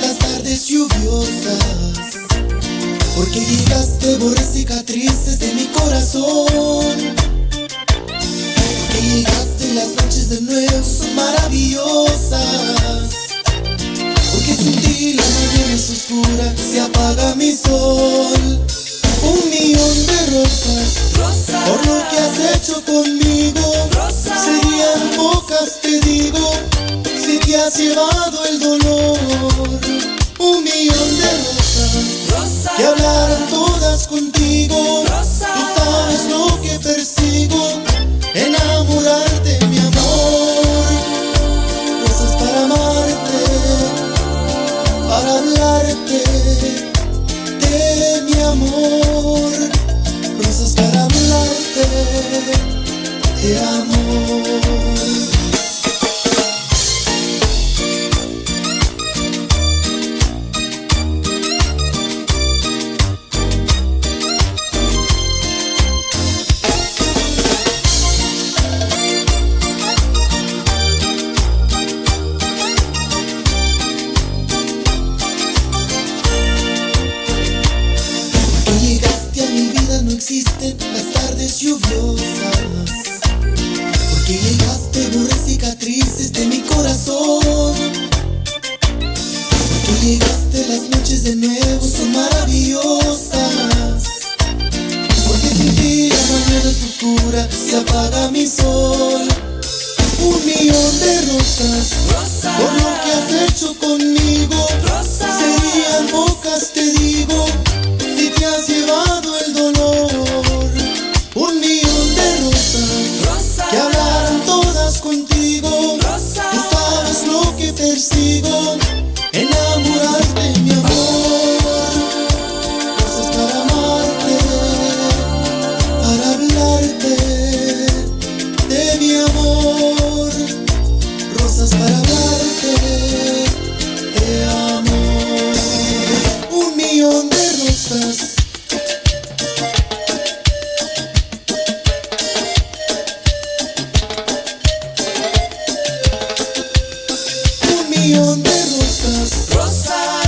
las tardes lluviosas. Porque llegaste, borré cicatrices de mi corazón. Porque llegaste, las noches de nuevo son maravillosas. Porque sin ti la mañana es oscura, se apaga mi sol. Un millón de rosas, por lo que has hecho conmigo. Rosa. Serían pocas, te digo, si te has llevado el dolor. Un millón de rosas rosa, que hablaran todas contigo. Tú sabes lo que persigo, enamorarte, mi amor. Rosas para amarte, para hablarte de mi amor. Rosas para hablarte de amor. Las tardes lluviosas. Porque llegaste borré cicatrices de mi corazón. Porque llegaste las noches de nuevo son maravillosas. Porque sin ti la mañana es oscura, se apaga mi sol. De mi amor. Rosas para hablarte de amor. Un millón de rosas. Un millón de rosas. rosas,